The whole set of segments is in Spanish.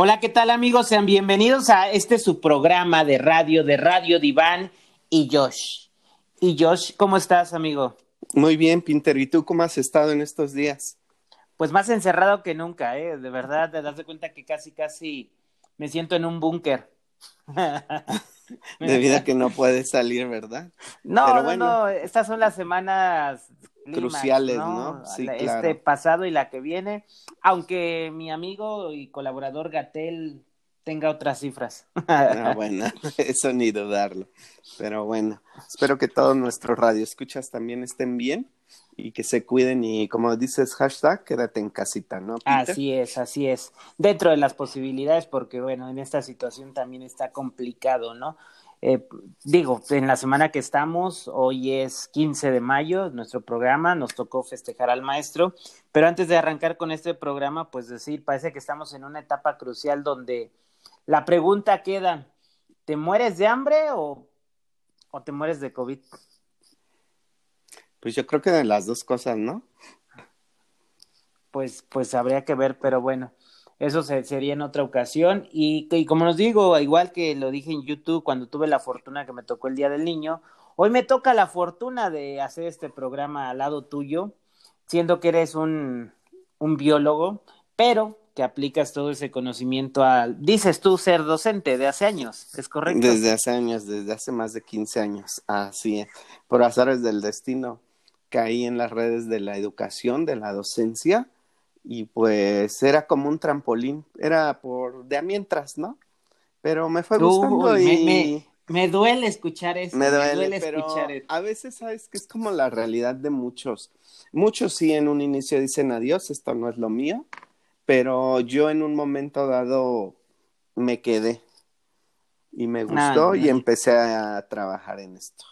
Hola, ¿qué tal amigos? Sean bienvenidos a este su programa de radio, de Radio Diván y Josh. Y Josh, ¿cómo estás, amigo? Muy bien, Pinter. ¿Y tú cómo has estado en estos días? Pues más encerrado que nunca, ¿eh? De verdad, te das de cuenta que casi, casi me siento en un búnker. Debido a que no puedes salir, ¿verdad? No, no, no, estas son las semanas cruciales, ¿no? Sí, este pasado y la que viene, aunque mi amigo y colaborador Gatel tenga otras cifras. Ah, bueno, eso ni dudarlo. Pero bueno, espero que todos nuestros radioescuchas también estén bien y que se cuiden y como dices hashtag, quédate en casita, ¿no? Así es, así es. Dentro de las posibilidades, porque bueno, en esta situación también está complicado, ¿no? Eh, digo, en la semana que estamos, hoy es 15 de mayo, nuestro programa, nos tocó festejar al maestro, pero antes de arrancar con este programa, pues decir, parece que estamos en una etapa crucial donde la pregunta queda, ¿te mueres de hambre o, o te mueres de COVID? Pues yo creo que de las dos cosas, ¿no? Pues, pues habría que ver, pero bueno. Eso sería en otra ocasión. Y, y, como nos digo, igual que lo dije en YouTube cuando tuve la fortuna que me tocó el Día del Niño, hoy me toca la fortuna de hacer este programa al lado tuyo, siendo que eres un, un biólogo, pero que aplicas todo ese conocimiento al, dices tú ser docente de hace años, ¿es correcto? Desde hace años, desde hace más de 15 años, así es. Por azares del destino, caí en las redes de la educación, de la docencia, y pues era como un trampolín, era por de a mientras, ¿no? Pero me fue gustando y... Me, duele escuchar eso. Me duele, pero a veces sabes que es como la realidad de muchos. Muchos sí en un inicio dicen adiós, esto no es lo mío, pero yo en un momento dado me quedé y me gustó y empecé a trabajar en esto.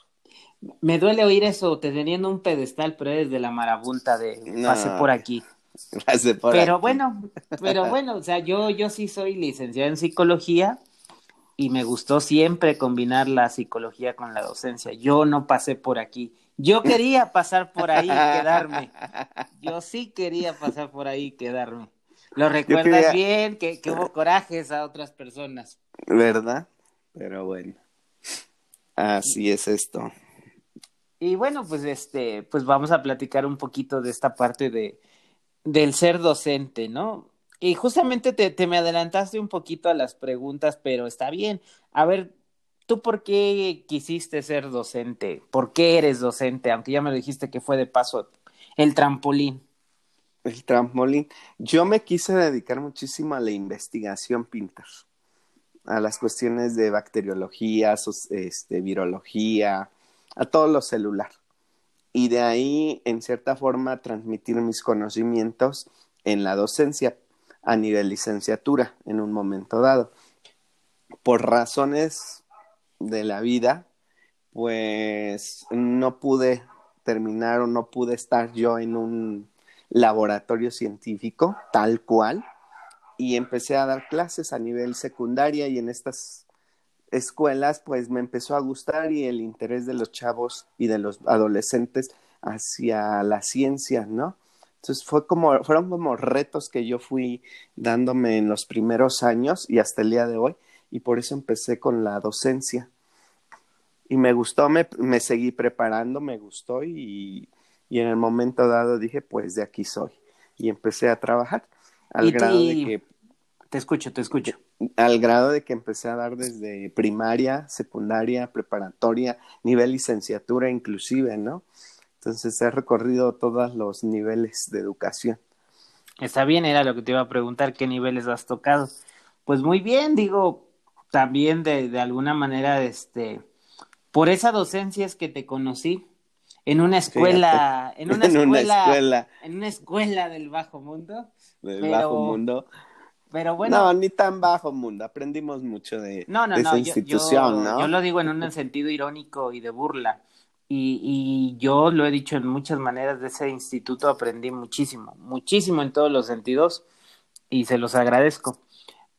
Me duele oír eso, te teniendo un pedestal, pero eres de la marabunta de pase por aquí. pero bueno, pero bueno, o sea, yo, yo sí soy licenciado en psicología y me gustó siempre combinar la psicología con la docencia. Yo no pasé por aquí. Yo quería pasar por ahí y quedarme. Yo sí quería pasar por ahí y quedarme. Lo recuerdas bien, que, que hubo corajes a otras personas. ¿Verdad? Pero bueno. Así es esto. Y bueno, pues este, pues vamos a platicar un poquito de esta parte de, del ser docente, ¿no? Y justamente te, te me adelantaste un poquito a las preguntas, pero está bien. A ver, ¿tú por qué quisiste ser docente? ¿Por qué eres docente? Aunque ya me dijiste que fue de paso el trampolín. El trampolín. Yo me quise dedicar muchísimo a la investigación, Pinter. A las cuestiones de bacteriología, este, virología, a todo lo celular y de ahí, en cierta forma, transmitir mis conocimientos en la docencia a nivel licenciatura en un momento dado. Por razones de la vida, pues no pude terminar o no pude estar yo en un laboratorio científico tal cual y empecé a dar clases a nivel secundaria y en estas escuelas, pues me empezó a gustar y el interés de los chavos y de los adolescentes hacia la ciencia, ¿no? Entonces fue como, fueron como retos que yo fui dándome en los primeros años y hasta el día de hoy, y por eso empecé con la docencia. Y me gustó, me, me seguí preparando, me gustó y, y, en el momento dado dije, pues de aquí soy. Y empecé a trabajar al grado de que... Te escucho, te escucho al grado de que empecé a dar desde primaria, secundaria, preparatoria, nivel licenciatura inclusive, ¿no? Entonces he recorrido todos los niveles de educación. Está bien, era lo que te iba a preguntar, ¿qué niveles has tocado? Pues muy bien, digo, también de, de alguna manera, este, por esa docencia es que te conocí en una escuela, en una, escuela, en una escuela del bajo mundo. Del bajo mundo pero bueno. No, ni tan bajo mundo. Aprendimos mucho de, no, no, esa institución, ¿no? Yo lo digo en un sentido irónico y de burla. Y, y yo lo he dicho en muchas maneras de ese instituto, aprendí muchísimo, muchísimo en todos los sentidos y se los agradezco.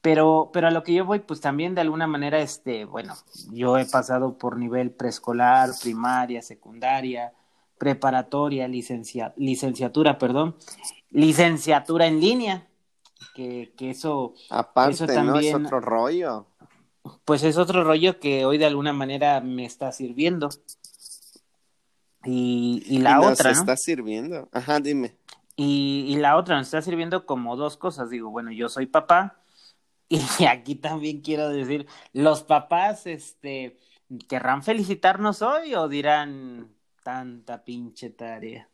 Pero, pero a lo que yo voy, pues también de alguna manera, este, bueno, yo he pasado por nivel preescolar, primaria, secundaria, preparatoria, licencia, licenciatura, perdón, licenciatura en línea, que, que eso, Aparte, también, ¿no? Es otro rollo. Pues es otro rollo que hoy de alguna manera me está sirviendo. Y, y la otra. está sirviendo. Ajá, dime. Y, y la otra nos está sirviendo como dos cosas. Digo, bueno, yo soy papá. Y aquí también quiero decir, los papás, este, ¿querrán felicitarnos hoy o dirán tanta pinche tarea?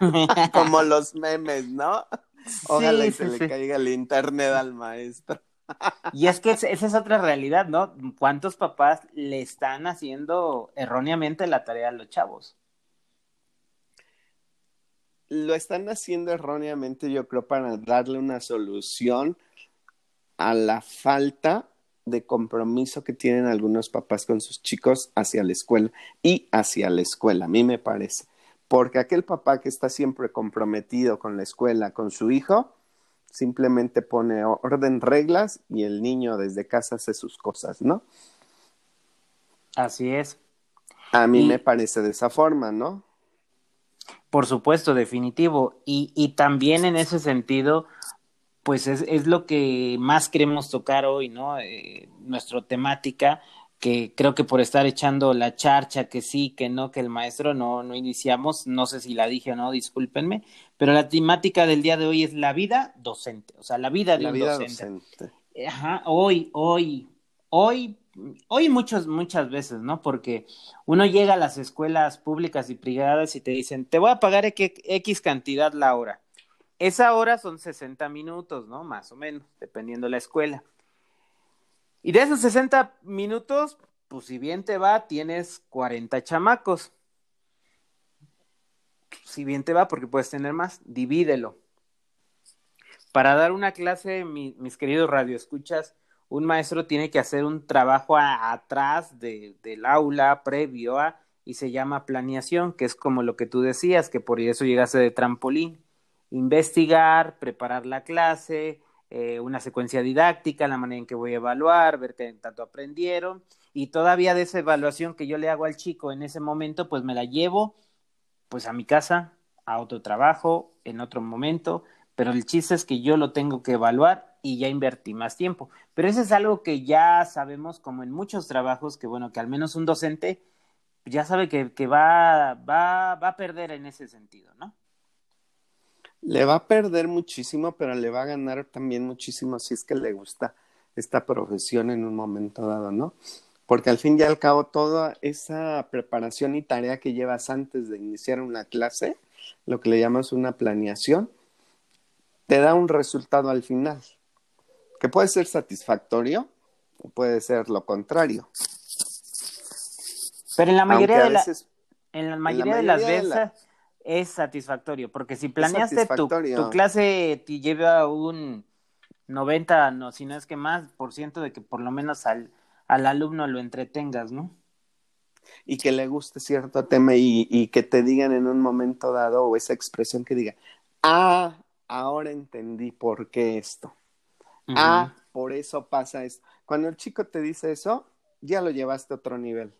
como los memes, ¿no? Ojalá y se le caiga el internet al maestro. Y es que esa es otra realidad, ¿no? ¿Cuántos papás le están haciendo erróneamente la tarea a los chavos? Lo están haciendo erróneamente, yo creo, para darle una solución a la falta de compromiso que tienen algunos papás con sus chicos hacia la escuela y hacia la escuela, a mí me parece. Porque aquel papá que está siempre comprometido con la escuela, con su hijo, simplemente pone orden, reglas y el niño desde casa hace sus cosas, ¿no? Así es. A mí me parece de esa forma, ¿no? Por supuesto, definitivo. Y, y también en ese sentido, pues es, es, lo que más queremos tocar hoy, ¿no? Eh, nuestra temática, que creo que por estar echando la charcha, que sí, que no, que el maestro no, no iniciamos, no sé si la dije o no, discúlpenme, pero la temática del día de hoy es la vida docente, o sea, la vida de la un vida docente. Ajá, hoy, hoy, hoy, hoy muchas, muchas veces, ¿no? Porque uno llega a las escuelas públicas y privadas y te dicen, te voy a pagar X cantidad la hora. Esa hora son 60 minutos, ¿no? Más o menos, dependiendo de la escuela. Y de esos 60 minutos, pues si bien te va, tienes 40 chamacos. Si bien te va, porque puedes tener más, divídelo. Para dar una clase, mis queridos radioescuchas, un maestro tiene que hacer un trabajo atrás del aula, previo a, y se llama planeación, que es como lo que tú decías, que por eso llegaste de trampolín. Investigar, preparar la clase, eh, una secuencia didáctica, la manera en que voy a evaluar, ver qué tanto aprendieron y todavía de esa evaluación que yo le hago al chico en ese momento, pues me la llevo pues a mi casa, a otro trabajo, en otro momento, pero el chiste es que yo lo tengo que evaluar y ya invertí más tiempo. Pero eso es algo que ya sabemos como en muchos trabajos, que bueno, que al menos un docente ya sabe que, que va, va, va a perder en ese sentido, ¿no? Le va a perder muchísimo, pero le va a ganar también muchísimo si es que le gusta esta profesión en un momento dado, ¿no? Porque al fin y al cabo toda esa preparación y tarea que llevas antes de iniciar una clase, lo que le llamas una planeación, te da un resultado al final, que puede ser satisfactorio o puede ser lo contrario. Pero en la mayoría, de, la, en la mayoría, de las veces es satisfactorio, porque si planeaste tu, tu, clase te lleva un 90, no, si no es que más, por ciento de que por lo menos al, al alumno lo entretengas, ¿no? Y que le guste cierto tema y, y que te digan en un momento dado o esa expresión que diga, ah, ahora entendí por qué esto. Ah, por eso pasa esto. Cuando el chico te dice eso, ya lo llevaste a otro nivel.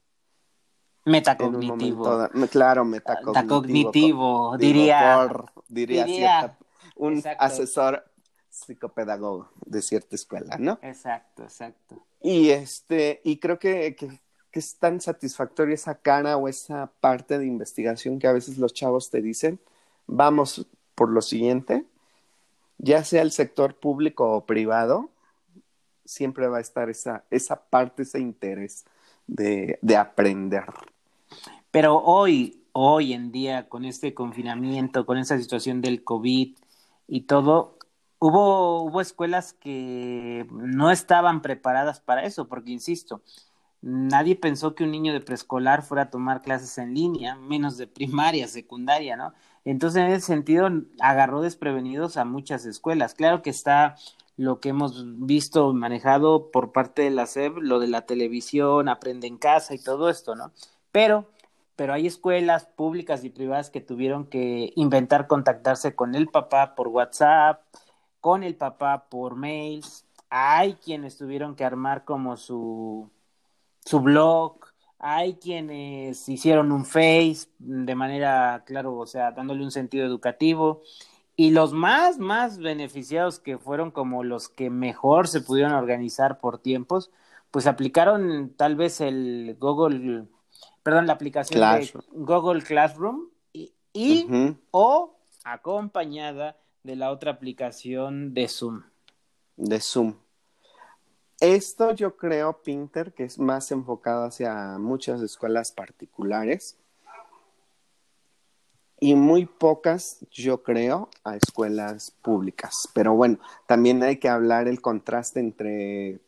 Metacognitivo. claro, metacognitivo. Metacognitivo, diría. diría, un asesor psicopedagogo de cierta escuela, ¿no? Exacto, exacto. Y este, y creo que, que, que, es tan satisfactoria esa cara o esa parte de investigación que a veces los chavos te dicen, vamos por lo siguiente, ya sea el sector público o privado, siempre va a estar esa, esa parte, ese interés de, de aprender. Pero hoy, hoy en día, con este confinamiento, con esa situación del COVID y todo, hubo, hubo escuelas que no estaban preparadas para eso, porque, insisto, nadie pensó que un niño de preescolar fuera a tomar clases en línea, menos de primaria, secundaria, ¿no? Entonces, en ese sentido, agarró desprevenidos a muchas escuelas. Claro que está lo que hemos visto manejado por parte de la SEB, lo de la televisión, aprende en casa y todo esto, ¿no? Pero, pero hay escuelas públicas y privadas que tuvieron que inventar contactarse con el papá por WhatsApp, con el papá por mails. Hay quienes tuvieron que armar como su, su blog, hay quienes hicieron un face de manera, claro, o sea, dándole un sentido educativo. Y los más, más beneficiados que fueron como los que mejor se pudieron organizar por tiempos, pues aplicaron tal vez el Google, perdón, la aplicación de Google Classroom y, o acompañada de la otra aplicación de Zoom. De Zoom. Esto yo creo, Pinter, que es más enfocado hacia muchas escuelas particulares y muy pocas, yo creo, a escuelas públicas. Pero bueno, también hay que hablar el contraste entre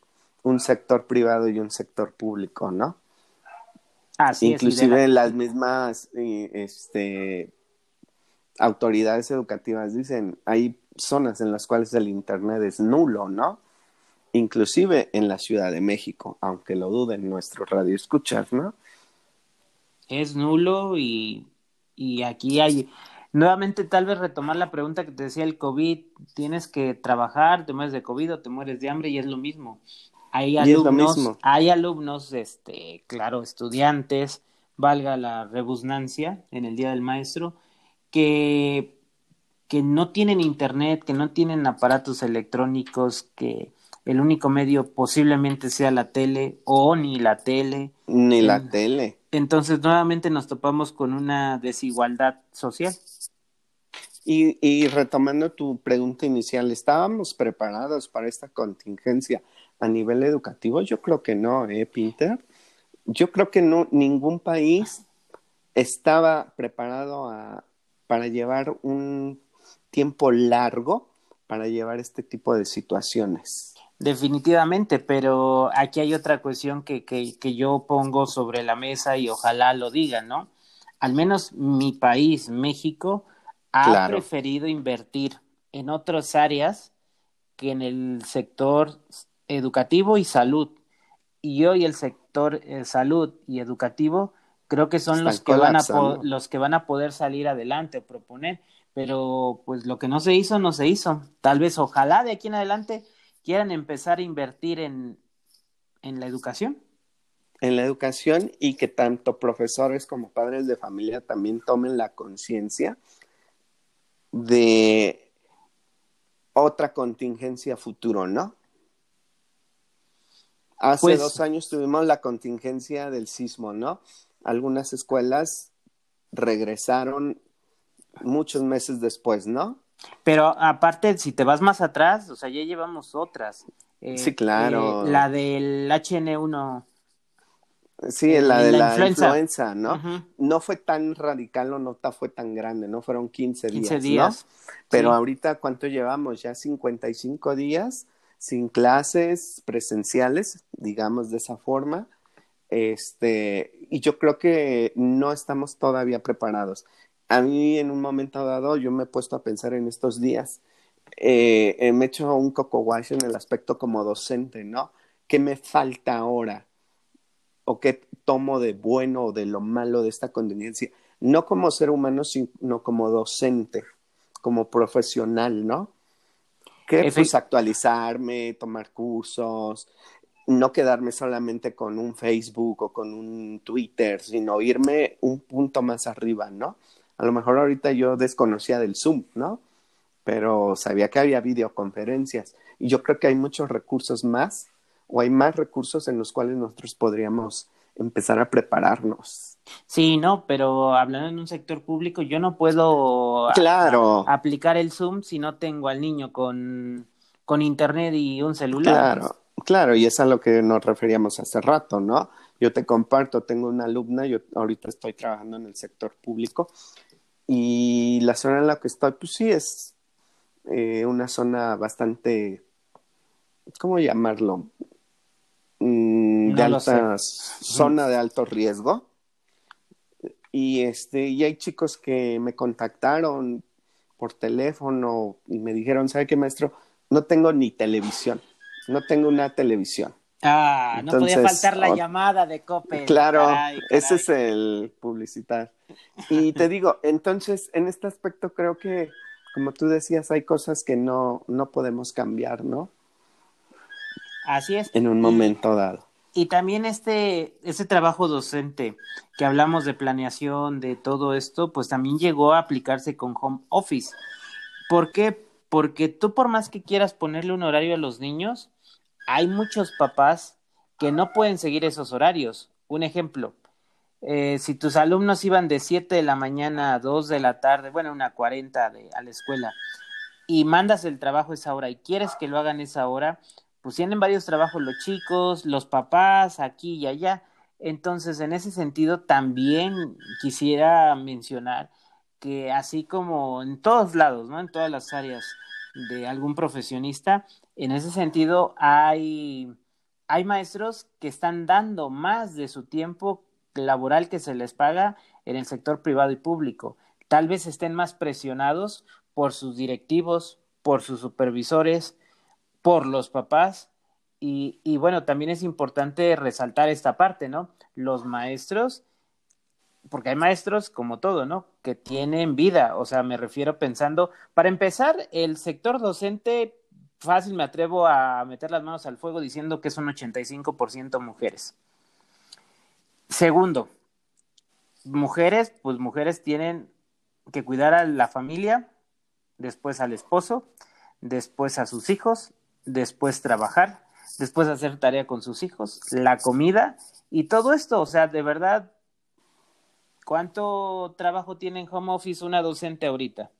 un sector privado y un sector público, ¿no? Así Inclusive las mismas este, autoridades educativas dicen, hay zonas en las cuales el Internet es nulo, ¿no? Inclusive en la Ciudad de México, aunque lo duden nuestro radio escuchar, ¿no? Es nulo y, y aquí hay, nuevamente tal vez retomar la pregunta que te decía el COVID, tienes que trabajar, te mueres de COVID o te mueres de hambre y es lo mismo. Hay alumnos, hay alumnos, este, claro, estudiantes, valga la rebusnancia en el Día del Maestro, que, que no tienen internet, que no tienen aparatos electrónicos, que el único medio posiblemente sea la tele o ni la tele. Ni la tele. Entonces nuevamente nos topamos con una desigualdad social. Y, y retomando tu pregunta inicial, ¿estábamos preparados para esta contingencia a nivel educativo? Yo creo que no, ¿eh, Peter? Yo creo que no, ningún país estaba preparado a, para llevar un tiempo largo para llevar este tipo de situaciones. Definitivamente, pero aquí hay otra cuestión que, que, que yo pongo sobre la mesa y ojalá lo digan, ¿no? Al menos mi país, México, ha preferido invertir en otras áreas que en el sector educativo y salud. Y hoy el sector eh, salud y educativo creo que son los que van a los que van a poder salir adelante o proponer, pero pues lo que no se hizo no se hizo. Tal vez ojalá de aquí en adelante quieran empezar a invertir en en la educación. En la educación y que tanto profesores como padres de familia también tomen la conciencia de otra contingencia futuro, ¿no? Hace pues dos años tuvimos la contingencia del sismo, ¿no? algunas escuelas regresaron muchos meses después, ¿no? Pero aparte, si te vas más atrás, o sea, ya llevamos otras. Eh, sí, claro. Eh, la del HN1. Sí, eh, la de la, influenza. ¿no? No fue tan radical o no fue tan grande, ¿no? Fueron 15 días. 15 días. Pero ahorita, ¿cuánto llevamos? Ya 55 días sin clases presenciales, digamos de esa forma. Este, y yo creo que no estamos todavía preparados. A mí en un momento dado yo me he puesto a pensar en estos días, eh, me he hecho un coco wash en el aspecto como docente, ¿no? ¿Qué me falta ahora? ¿O qué tomo de bueno o de lo malo de esta contingencia? No como ser humano, sino como docente, como profesional, ¿no? Que pues actualizarme, tomar cursos, no quedarme solamente con un Facebook o con un Twitter, sino irme un punto más arriba, ¿no? A lo mejor ahorita yo desconocía del Zoom, ¿no? Pero sabía que había videoconferencias y yo creo que hay muchos recursos más o hay más recursos en los cuales nosotros podríamos empezar a prepararnos. Sí, no, pero hablando en un sector público, yo no puedo claro. aplicar el Zoom si no tengo al niño con, con internet y un celular. Claro, Claro, y es a lo que nos referíamos hace rato, ¿no? Yo te comparto, tengo una alumna, yo ahorita estoy trabajando en el sector público y la zona en la que estoy, pues sí, es eh, una zona bastante, ¿cómo llamarlo? De alta zona de alto riesgo. Y este, y hay chicos que me contactaron por teléfono y me dijeron, ¿sabe qué, maestro? No tengo ni televisión no tengo una televisión. Ah, no podía faltar la llamada de Cope. Claro, ese es el publicitar. Y te digo, entonces, en este aspecto creo que, como tú decías, hay cosas que no, no podemos cambiar, ¿no? Así es. En un momento dado. Y también este, este trabajo docente que hablamos de planeación, de todo esto, pues también llegó a aplicarse con home office ¿Por qué? Porque tú por más que quieras ponerle un horario a los niños, hay muchos papás que no pueden seguir esos horarios. Un ejemplo, eh, si tus alumnos iban de 7 de la mañana a 2 de la tarde, bueno, una 40 de, a la escuela, y mandas el trabajo esa hora y quieres que lo hagan esa hora, pues tienen varios trabajos los chicos, los papás, aquí y allá. Entonces, en ese sentido, también quisiera mencionar que así como en todos lados, ¿no? En todas las áreas de algún profesionista, en ese sentido hay, hay maestros que están dando más de su tiempo laboral que se les paga en el sector privado y público. Tal vez estén más presionados por sus directivos, por sus supervisores, por los papás. Y, bueno, también es importante resaltar esta parte, ¿no? Los maestros, porque hay maestros como todo, ¿no? Que tienen vida, o sea, me refiero pensando, para empezar, el sector docente, fácil me atrevo a meter las manos al fuego diciendo que son 85% mujeres. Segundo, mujeres, pues mujeres tienen que cuidar a la familia, después al esposo, después a sus hijos, después trabajar, después hacer tarea con sus hijos, la comida y todo esto, o sea, de verdad, ¿cuánto trabajo tiene en home office una docente ahorita?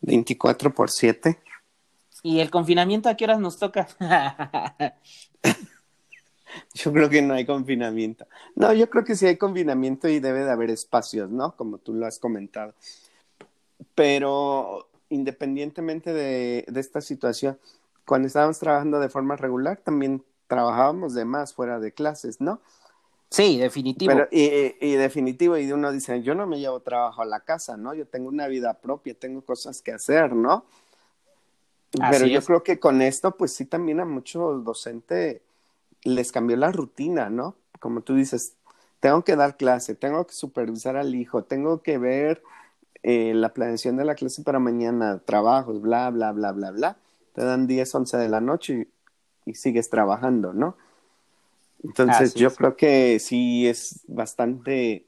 24 por 7. ¿Y el confinamiento a qué horas nos toca? Yo creo que no hay confinamiento. No, yo creo que sí hay confinamiento y debe de haber espacios, ¿no? Como tú lo has comentado. Pero independientemente de, esta situación, cuando estábamos trabajando de forma regular, también trabajábamos de más fuera de clases, ¿no? Sí, definitivo. Pero, y, y, definitivo, y uno dice, yo no me llevo trabajo a la casa, ¿no? Yo tengo una vida propia, tengo cosas que hacer, ¿no? Pero yo creo que con esto, pues sí, también a muchos docentes les cambió la rutina, ¿no? Como tú dices, tengo que dar clase, tengo que supervisar al hijo, tengo que ver eh, la planeación de la clase para mañana, trabajos, bla, bla, bla, bla, bla. Te dan 10, 11 de la noche y, sigues trabajando, ¿no? Entonces yo creo que sí es bastante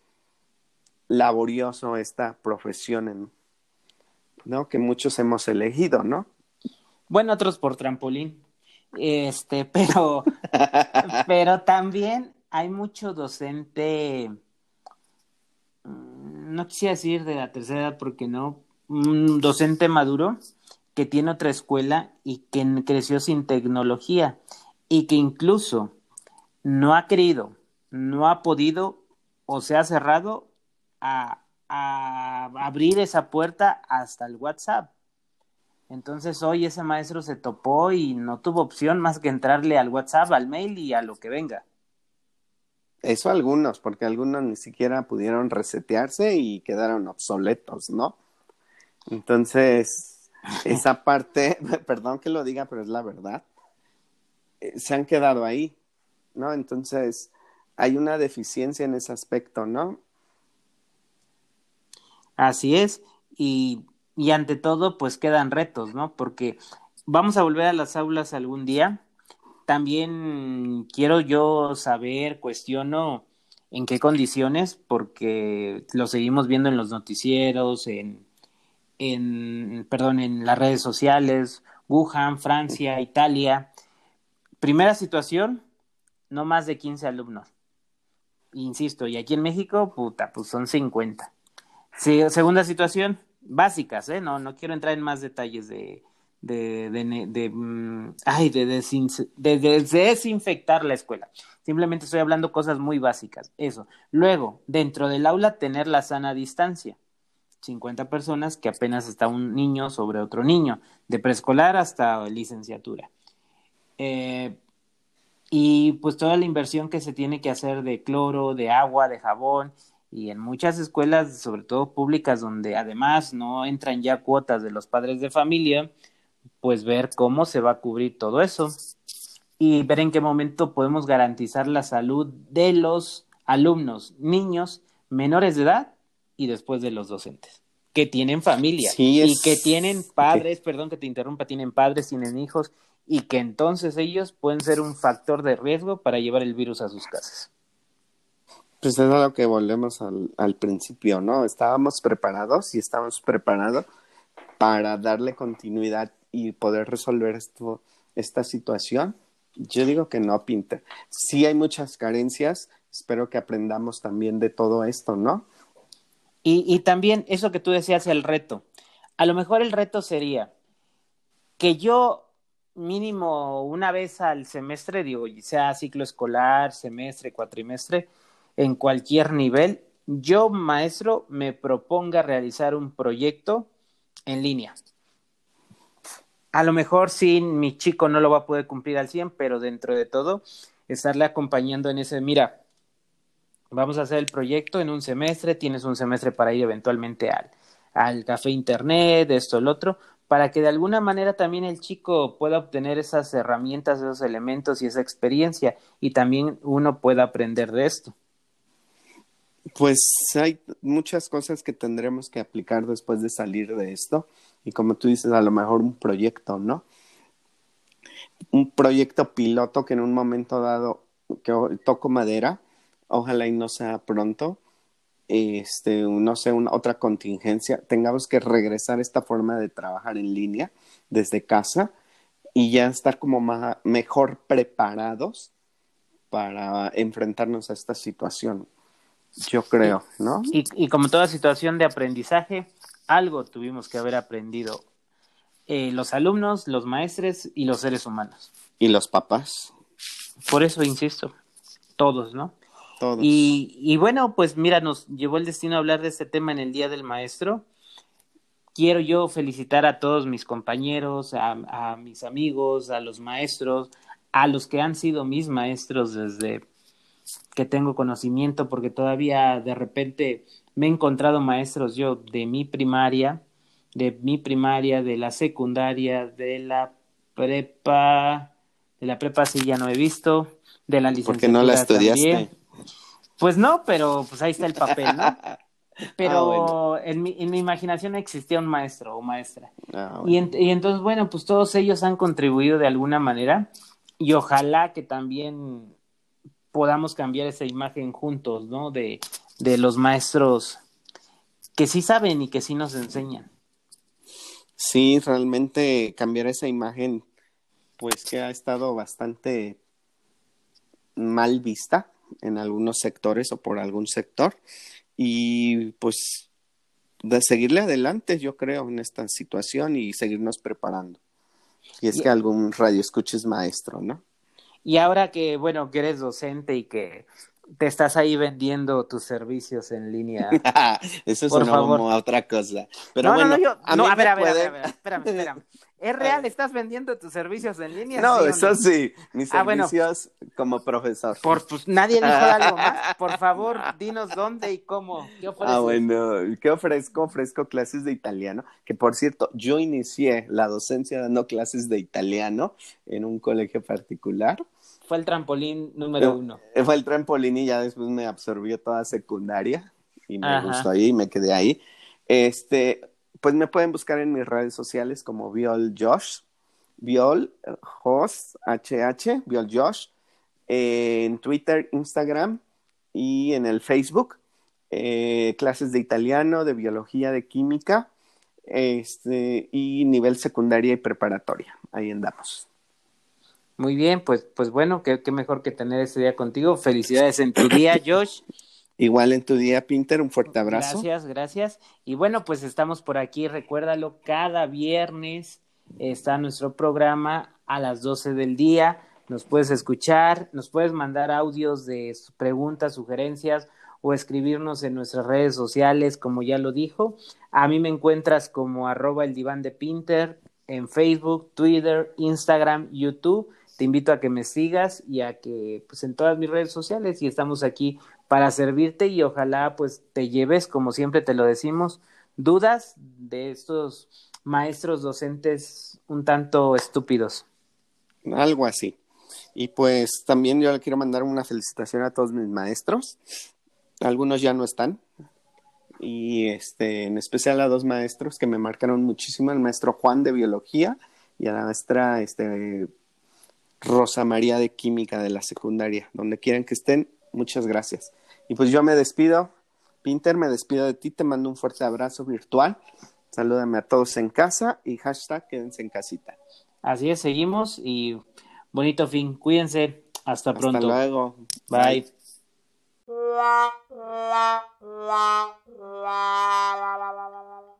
laborioso esta profesión, ¿no? Que muchos hemos elegido, ¿no? Bueno, otros por trampolín. Este, pero, pero también hay mucho docente, mm, no quisiera decir de la tercera edad porque no, un docente maduro que tiene otra escuela y que creció sin tecnología y que incluso no ha querido, no ha podido o se ha cerrado a, a abrir esa puerta hasta el WhatsApp. Entonces hoy ese maestro se topó y no tuvo opción más que entrarle al WhatsApp, al mail y a lo que venga. Eso algunos, porque algunos ni siquiera pudieron resetearse y quedaron obsoletos, ¿no? Entonces, esa parte, perdón que lo diga, pero es la verdad, eh, se han quedado ahí, ¿no? Entonces, hay una deficiencia en ese aspecto, ¿no? Así es, y y ante todo, pues quedan retos, ¿no? Porque vamos a volver a las aulas algún día. También quiero yo saber, cuestiono en qué condiciones, porque lo seguimos viendo en los noticieros, en, en, perdón, en las redes sociales, Wuhan, Francia, Italia. Primera situación, no más de 15 alumnos. Insisto, y aquí en México, puta, pues son 50. segunda situación, básicas, ¿eh? No, no quiero entrar en más detalles de, de, de, de, mm, ay, de, de, desinfectar la escuela. Simplemente estoy hablando cosas muy básicas. Eso. Luego, dentro del aula, tener la sana distancia. 50 personas que apenas está un niño sobre otro niño, de preescolar hasta licenciatura. Eh, y pues toda la inversión que se tiene que hacer de cloro, de agua, de jabón y en muchas escuelas, sobre todo públicas, donde además no entran ya cuotas de los padres de familia, pues ver cómo se va a cubrir todo eso y ver en qué momento podemos garantizar la salud de los alumnos, niños menores de edad y después de los docentes que tienen familia y que tienen padres, perdón que te interrumpa, tienen padres, tienen hijos y que entonces ellos pueden ser un factor de riesgo para llevar el virus a sus casas. Pues es a lo que volvemos al, al principio, ¿no? Estábamos preparados y estamos preparados para darle continuidad y poder resolver esto, esta situación? Yo digo que no, Pinter. Sí hay muchas carencias, espero que aprendamos también de todo esto, ¿no? Y, también eso que tú decías, el reto. A lo mejor el reto sería que yo mínimo una vez al semestre, digo, sea ciclo escolar, semestre, cuatrimestre, en cualquier nivel, yo, maestro, me proponga realizar un proyecto en línea. A lo mejor sí, mi chico no lo va a poder cumplir al 100, pero dentro de todo, estarle acompañando en ese, mira, vamos a hacer el proyecto en un semestre, tienes un semestre para ir eventualmente al, al café internet, esto, el otro, para que de alguna manera también el chico pueda obtener esas herramientas, esos elementos y esa experiencia y también uno pueda aprender de esto. Pues hay muchas cosas que tendremos que aplicar después de salir de esto y como tú dices, a lo mejor un proyecto, ¿no? Un proyecto piloto que en un momento dado, que toco madera, ojalá y no sea pronto, este, no sé, una otra contingencia, tengamos que regresar a esta forma de trabajar en línea desde casa y ya estar como más, mejor preparados para enfrentarnos a esta situación. Yo creo, ¿no? Y, y como toda situación de aprendizaje, algo tuvimos que haber aprendido eh, los alumnos, los maestres y los seres humanos. Y los papás. Por eso insisto, todos, ¿no? Y, bueno, pues mira, nos llevó el destino a hablar de este tema en el Día del Maestro. Quiero yo felicitar a todos mis compañeros, a, mis amigos, a los maestros, a los que han sido mis maestros desde que tengo conocimiento, porque todavía de repente me he encontrado maestros yo de mi primaria, de mi primaria, de la secundaria, de la prepa, de la prepa sí ya no he visto, de la licenciatura. Porque no la estudiaste. Pues no, pero pues ahí está el papel, ¿no? Pero ah, en, mi, en mi imaginación existía un maestro o maestra. Ah, y, y entonces, bueno, pues todos ellos han contribuido de alguna manera y ojalá que también podamos cambiar esa imagen juntos, ¿no? De, de los maestros que sí saben y que sí nos enseñan. Sí, realmente cambiar esa imagen, pues que ha estado bastante mal vista en algunos sectores o por algún sector y pues de seguirle adelante yo creo en esta situación y seguirnos preparando. Y es que algún radio escuches maestro, ¿no? Y ahora que, bueno, que eres docente y que te estás ahí vendiendo tus servicios en línea. Eso es otra cosa. Pero bueno, no, a, ver, a ver, a ver, espérame, espérame. ¿Es real? ¿Estás vendiendo tus servicios en línea? No, eso sí, mis ah, servicios como profesor. Por, pues nadie dijo algo más. Por favor, dinos dónde y cómo. ¿Qué ofreces? Ah, bueno, ¿qué ofrezco? Ofrezco clases de italiano, que por cierto, yo inicié la docencia dando clases de italiano en un colegio particular. Fue el trampolín número uno. Eh, fue el trampolín y ya después me absorbió toda secundaria y me gustó ahí y me quedé ahí. Este, pues me pueden buscar en mis redes sociales como Viol Josh, Viol Host, HH, Viol Josh, en Twitter, Instagram y en el Facebook. Eh, clases de italiano, de biología, de química, este, y nivel secundaria y preparatoria. Ahí andamos. Muy bien, pues, pues bueno, qué, qué mejor que tener este día contigo. Felicidades en tu día, Josh. Igual en tu día, Pinter, un fuerte abrazo. Gracias, gracias. Y bueno, pues estamos por aquí, recuérdalo, cada viernes está nuestro programa a las 12 del día. Nos puedes escuchar, nos puedes mandar audios de preguntas, sugerencias o escribirnos en nuestras redes sociales, como ya lo dijo. A mí me encuentras como arroba el diván de Pinter en Facebook, Twitter, Instagram, YouTube. Te invito a que me sigas y a que, pues en todas mis redes sociales y estamos aquí para servirte y ojalá pues te lleves, como siempre te lo decimos, dudas de estos maestros docentes un tanto estúpidos. Algo así. Y pues también yo le quiero mandar una felicitación a todos mis maestros. Algunos ya no están. Y este, en especial a dos maestros que me marcaron muchísimo, el maestro Juan de biología y a la maestra este, Rosa María de Química de la secundaria. Donde quieran que estén, muchas gracias. Y pues yo me despido. Pinter, me despido de ti. Te mando un fuerte abrazo virtual. Salúdame a todos en casa y hashtag quédense en casita. Así es, seguimos y bonito fin. Cuídense. Hasta, Hasta pronto. Hasta luego. Bye. Bye.